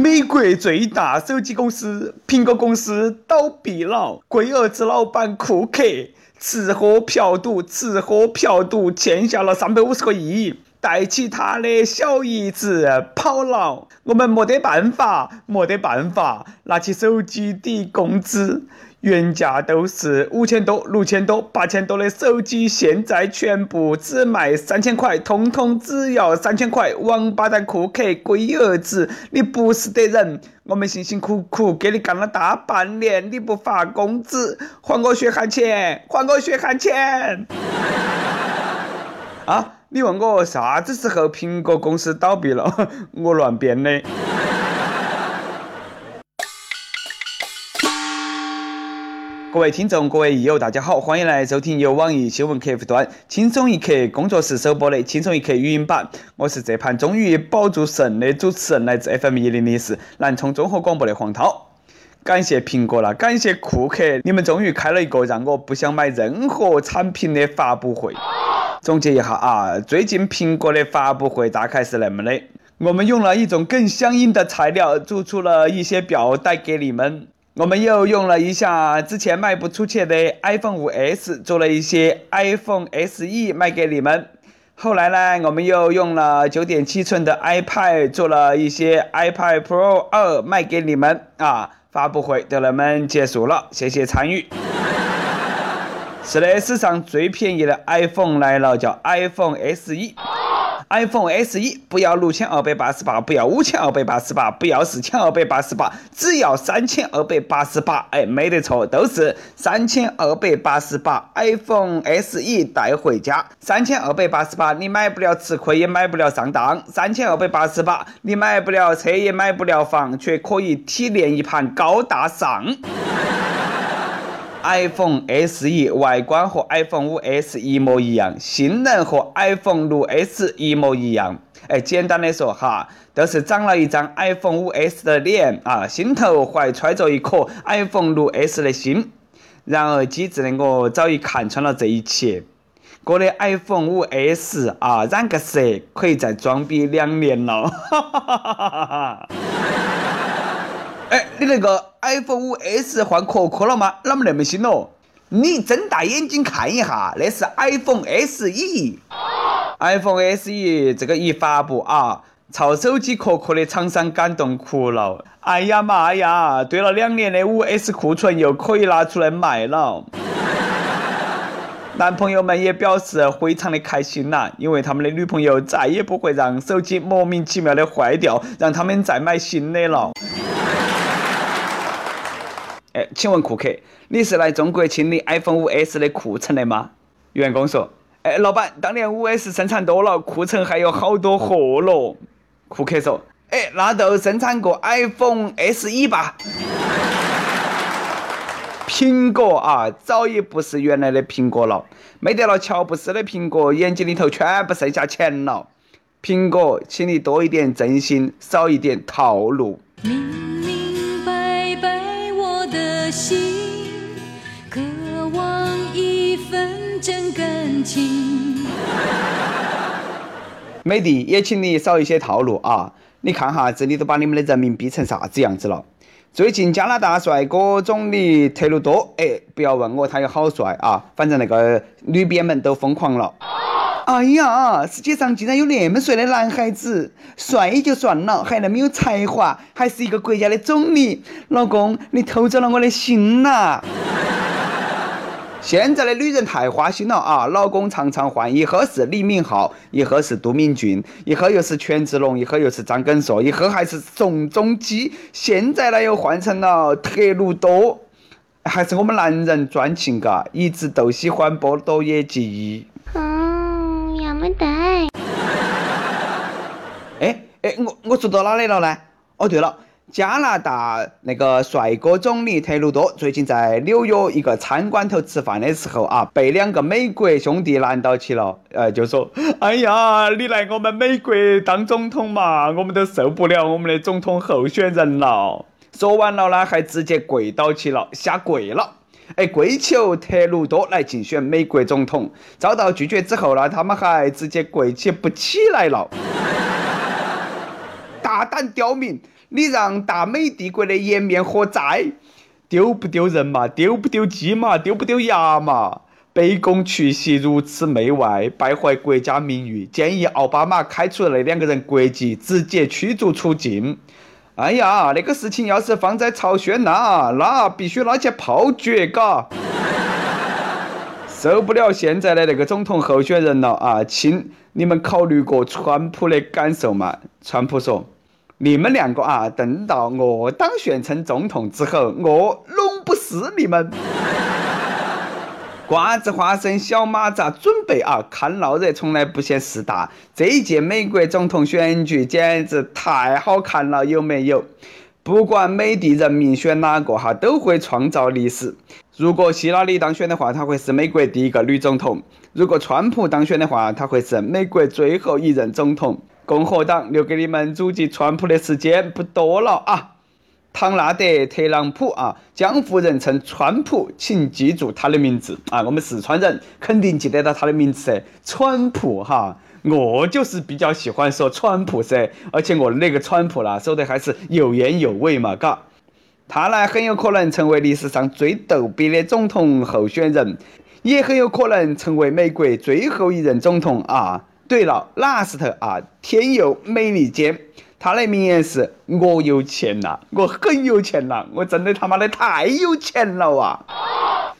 美国最大手机公司苹果公司倒闭了，龟儿子老板库克吃喝嫖赌，吃喝嫖赌欠下了三百五十个亿，带起他的小姨子跑了。我们没得办法，没得办法，拿起手机抵工资。原价都是五千多、六千多、八千多的手机，现在全部只卖三千块，通通只要三千块。王八蛋库克，龟儿子，你不是的人！我们辛辛苦苦给你干了大半年，你不发工资，还我血汗钱，还我血汗钱！啊，你问我啥子时候苹果公司倒闭了？我乱编的。各位听众，各位益友，大家好，欢迎来收听由网易新闻客户端轻松一刻工作室首播的轻松一刻语音版。我是这盘终于保住神的主持人，来自 FM 一零零四南充综合广播的黄涛。感谢苹果了，感谢库克，你们终于开了一个让我不想买任何产品的发布会。总结一下啊，最近苹果的发布会大概是那么的：我们用了一种更相应的材料做出了一些表带给你们。我们又用了一下之前卖不出去的 iPhone 5S，做了一些 iPhone SE 卖给你们。后来呢，我们又用了9.7寸的 iPad，做了一些 iPad Pro 2卖给你们。啊，发布会就那么结束了，谢谢参与。是的，史上最便宜的 iPhone 来了，叫 iPhone SE。iPhone SE 不要六千二百八十八，不要五千二百八十八，不要四千二百八十八，只要三千二百八十八。哎，没得错，都是三千二百八十八。iPhone SE 带回家，三千二百八十八，你买不了吃亏，也买不了上当。三千二百八十八，你买不了车，也买不了房，却可以体验一盘高大上。iPhone SE 外观和 iPhone 5S 一模一样，性能和 iPhone 6S 一模一样。哎，简单的说哈，都是长了一张 iPhone 5S 的脸啊，心头怀揣着一颗 iPhone 6S 的心。然而机智的我早已看穿了这一切。我的 iPhone 5S 啊，染个色可以再装逼两年了。哈哈哈哈哈哈。哎，你那个 iPhone 5S 换壳壳了吗？啷么那么新哦？你睁大眼睛看一下，那是 iPhone SE。iPhone SE 这个一发布啊，操手机壳壳的厂商感动哭了。哎呀妈呀，堆了两年的 5S 库存又可以拿出来卖了。男朋友们也表示非常的开心呐，因为他们的女朋友再也不会让手机莫名其妙的坏掉，让他们再买新的了。哎，请问库克，你是来中国清理 iPhone 5S 的库存的吗？员工说：“哎，老板，当年 5S 生产多了，库存还有好多货咯。”库克说：“哎，那就生产个 iPhone SE 吧。”苹果啊，早已不是原来的苹果了，没得了乔布斯的苹果，眼睛里头全部剩下钱了。苹果，请你多一点真心，少一点套路。明明心，渴望一份真感情。美的，也请你少一些套路啊！你看哈，这里都把你们的人民逼成啥子样子了？最近加拿大帅哥总理特鲁多，哎，不要问我他有好帅啊，反正那个女编们都疯狂了。哎呀，世界上竟然有那么帅的男孩子，帅就算了，还那么有才华，还是一个国家的总理。老公，你偷走了我的心呐！现在的女人太花心了啊！老公常常换，一会是李敏镐，一会是都敏俊，一会又是权志龙，一会又是张根硕，一会还是宋仲基，现在呢又换成了特鲁多。还是我们男人专情嘎，一直都喜欢波多野结衣。没得。哎哎，我我说到哪里了呢？哦对了，加拿大那个帅哥总理特鲁多最近在纽约一个餐馆头吃饭的时候啊，被两个美国兄弟拦到起了，呃，就说：“哎呀，你来我们美国当总统嘛，我们都受不了我们的总统候选人了。”说完了呢，还直接跪倒起了，下跪了。哎，跪求特鲁多来竞选美国总统，遭到拒绝之后呢，他们还直接跪起不起来了。大胆刁民，你让大美帝国的颜面何在？丢不丢人嘛？丢不丢鸡嘛？丢不丢牙嘛？卑躬屈膝，如此媚外，败坏国家名誉。建议奥巴马开除那两个人国籍，直接驱逐出境。哎呀，那个事情要是放在朝鲜那，那必须拿去炮决，嘎！受不了现在的那个总统候选人了啊，亲，你们考虑过川普的感受吗？川普说。你们两个啊，等到我当选成总统之后，我弄不死你们！瓜子花生小马扎准备啊，看闹热从来不嫌事大。这一届美国总统选举简直太好看了，有没有？不管美帝人民选哪个哈，都会创造历史。如果希拉里当选的话，她会是美国第一个女总统；如果川普当选的话，他会是美国最后一任总统。共和党留给你们阻击川普的时间不多了啊！唐纳德·特朗普啊，江湖人称川普，请记住他的名字啊！我们四川人肯定记得到他的名字，川普哈！我就是比较喜欢说川普噻，而且我的那个川普啦，说的还是有言有味嘛，嘎！他呢很有可能成为历史上最逗逼的总统候选人，也很有可能成为美国最后一任总统啊！对了，，last 啊，天佑美利坚，他的名言是：“我有钱了，我很有钱了，我真的他妈的太有钱了啊！”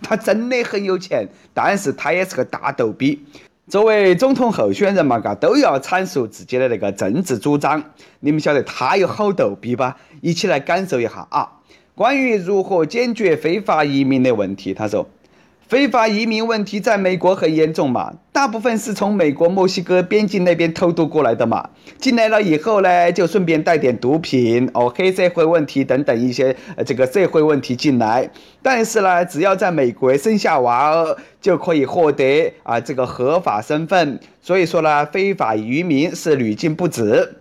他真的很有钱，但是他也是个大逗逼。作为总统候选人嘛，嘎都要阐述自己的那个政治主张。你们晓得他有好逗逼吧？一起来感受一下啊！关于如何解决非法移民的问题，他说。非法移民问题在美国很严重嘛，大部分是从美国墨西哥边境那边偷渡过来的嘛，进来了以后呢，就顺便带点毒品哦，黑社会问题等等一些呃这个社会问题进来，但是呢，只要在美国生下娃儿就可以获得啊这个合法身份，所以说呢，非法移民是屡禁不止。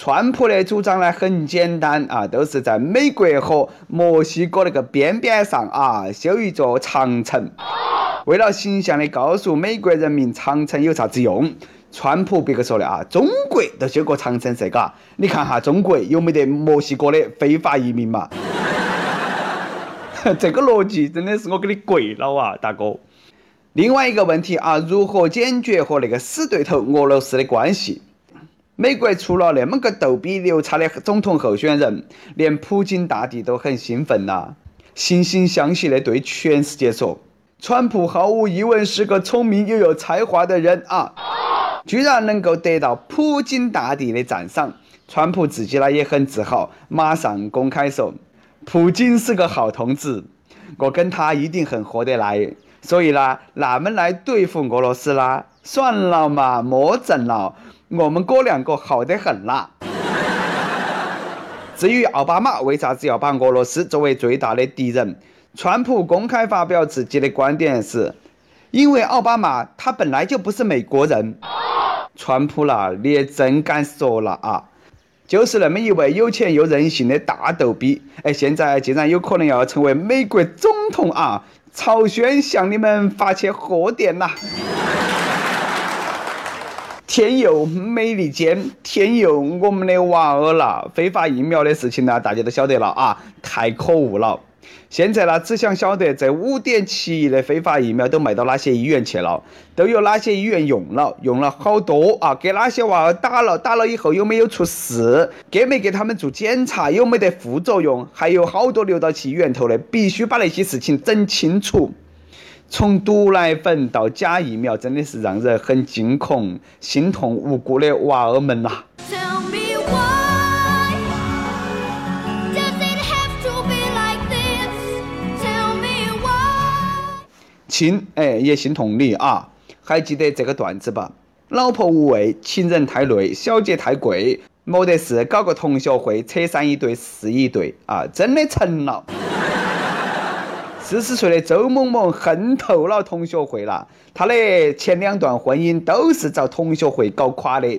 川普的主张呢很简单啊，都是在美国和墨西哥那个边边上啊修一座长城，为了形象的告诉美国人民长城有啥子用，川普别个说的啊，中国都修过长城噻，嘎，你看哈中国有没得墨西哥的非法移民嘛？这个逻辑真的是我给你跪了啊，大哥。另外一个问题啊，如何解决和那个死对头俄罗斯的关系？美国出了那么个逗比牛叉的总统候选人，连普京大帝都很兴奋呐，惺惺相惜的对全世界说：“川普毫无疑问是个聪明又有才华的人啊，居然能够得到普京大帝的赞赏。”川普自己呢也很自豪，马上公开说：“普京是个好同志，我跟他一定很合得来，所以呢，那么来对付俄罗斯啦？算了嘛，莫整了。”我们哥两个好得很啦。至于奥巴马为啥子要把俄罗斯作为最大的敌人，川普公开发表自己的观点是：因为奥巴马他本来就不是美国人。川普啦，你也真敢说了啊！就是那么一位有钱又任性的大逗逼，哎，现在竟然有可能要成为美国总统啊！朝鲜向你们发去贺电呐！天佑美利坚，天佑我们的娃儿了！非法疫苗的事情呢，大家都晓得了啊，太可恶了！现在呢，只想晓得这五点七亿的非法疫苗都卖到哪些医院去了，都有哪些医院用了，用了好多啊？给哪些娃儿打了？打了以后有没有出事？给没给他们做检查？有没得副作用？还有好多流到去医院头的，必须把那些事情整清楚。从毒奶粉到假疫苗，真的是让人很惊恐、心痛无辜的娃儿们呐！亲，哎，也心痛你啊！还记得这个段子吧？老婆无味，情人太累，小姐太贵，没得事，搞个同学会，扯上一对是一对啊！真的成了。四十岁的周某某恨透了同学会了，他的前两段婚姻都是遭同学会搞垮的。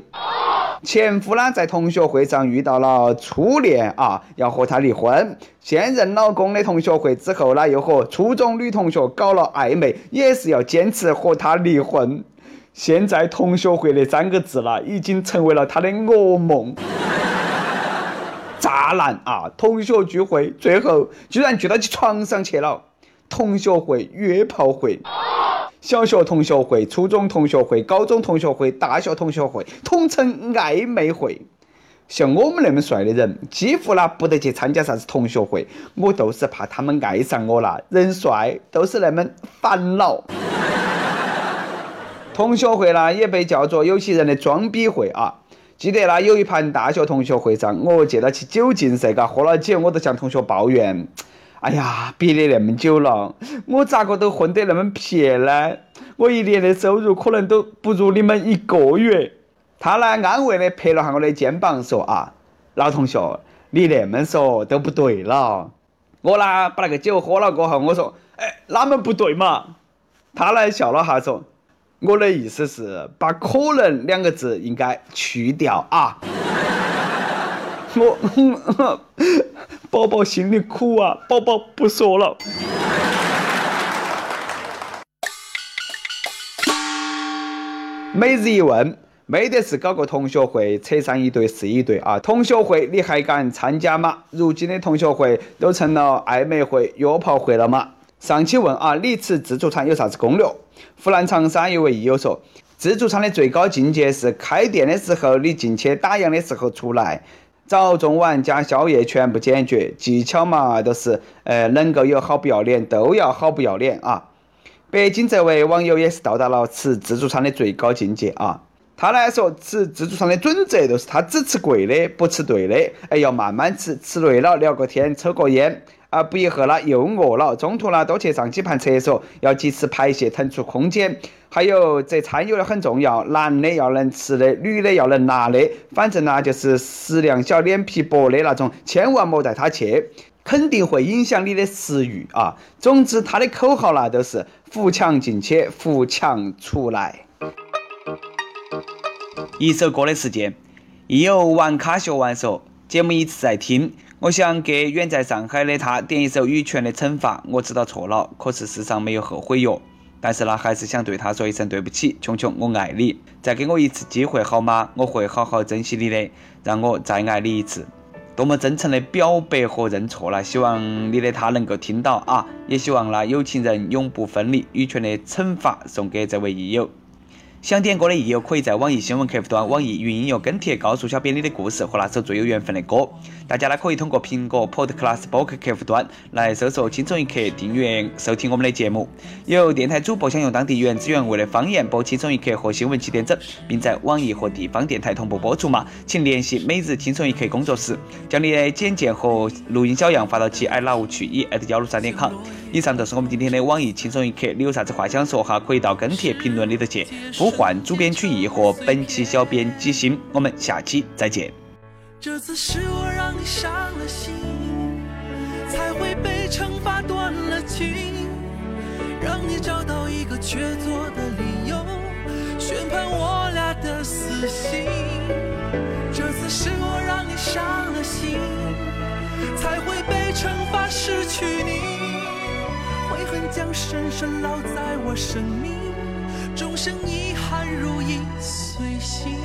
前夫呢，在同学会上遇到了初恋啊，要和他离婚。现任老公的同学会之后呢，又和初中女同学搞了暧昧，也是要坚持和他离婚。现在同学会的三个字了，已经成为了他的噩梦。渣男啊！同学聚会最后居然聚到起床上去了。同学会、约炮会、小学同学会、初中同学会、高中同学会、大学同学会，统称暧昧会。像我们那么帅的人，几乎啦不得去参加啥子同学会，我都是怕他们爱上我了。人帅都是那么烦恼。同学会啦也被叫做有些人的装逼会啊。记得啦有一盘大学同学会上，我借到起酒劲噻，嘎喝了酒，我都向同学抱怨。哎呀，憋的那么久了，我咋个都混得那么撇呢？我一年的收入可能都不如你们一个月。他呢，安慰的拍了下我的肩膀，说啊，老同学，你那么说都不对了。我呢，把那个酒喝了过后，我说，哎，哪么不对嘛？他呢，笑了哈，说，我的意思是，把可能两个字应该去掉啊。我。宝宝心里苦啊！宝宝不说了。每日一问：没得事搞个同学会，扯上一对是一对啊！同学会你还敢参加吗？如今的同学会都成了暧昧会、约炮会了吗？上期问啊，你吃自助餐有啥子攻略？湖南长沙一位益友说，自助餐的最高境界是开店的时候你进去，打烊的时候出来。早中晚加宵夜全部解决，技巧嘛都是，呃，能够有好不要脸都要好不要脸啊！北京这位网友也是到达了吃自助餐的最高境界啊！他来说吃自助餐的准则就是他只吃贵的，不吃对的，哎，要慢慢吃，吃累了聊个天，抽个烟。啊，不一会啦又饿了，中途呢多去上几盘厕所，要及时排泄腾出空间。还有这餐有的很重要，男的要能吃的，女的要能拿的，反正呢就是食量小、脸皮薄的那种，千万莫带他去，肯定会影响你的食欲啊。总之，他的口号呢都是扶墙进去，扶墙出来。一首歌的时间，亦有玩卡学完说，节目一直在听。我想给远在上海的他点一首羽泉的惩罚。我知道错了，可是世上没有后悔药。但是呢，还是想对他说一声对不起，琼琼，我爱你，再给我一次机会好吗？我会好好珍惜你的，让我再爱你一次。多么真诚的表白和认错了，希望你的他能够听到啊！也希望呢有情人永不分离。羽泉的惩罚送给这位益友。想点歌的益友，可以在网易新闻客户端、网易云音乐跟帖告诉小编你的故事和那首最有缘分的歌。大家呢可以通过苹果 Podcast 播客客户端来搜索“轻松一刻”，订阅收听我们的节目。有电台主播想用当地原汁原味的方言播《轻松一刻》和新闻七点整，并在网易和地方电台同步播出吗？请联系每日轻松一刻工作室，将你的简介和录音小样发到其 i love 曲一 at 幺六三点 com。以上就是我们今天的网易轻松一刻，你有啥子话想说哈？可以到跟帖评论里头去。换主编曲艺和本期小编几星，我们下期再见。这次是我让你伤了心，才会被惩罚断了情，让你找到一个确凿的理由，宣判我俩的死刑。这次是我让你伤了心，才会被惩罚失去你，悔恨将深深烙在我生命。一生遗憾如影随形。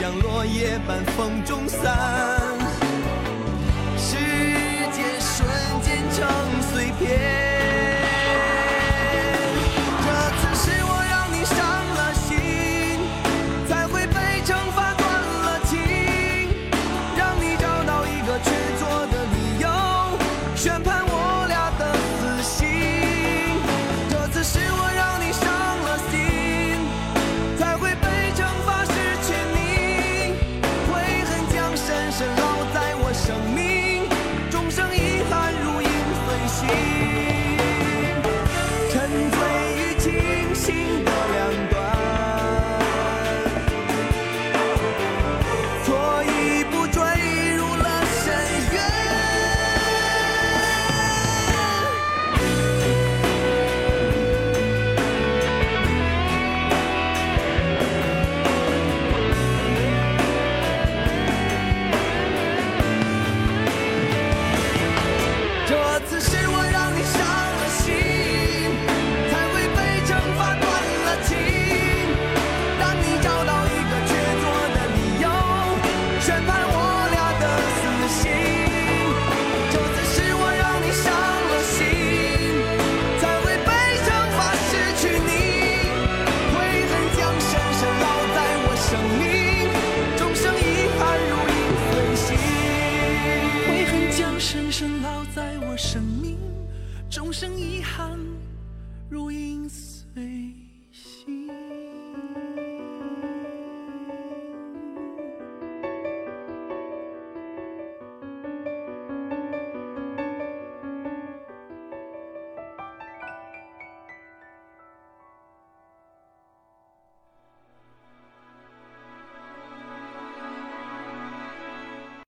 像落叶般风中散，时间瞬间成碎片。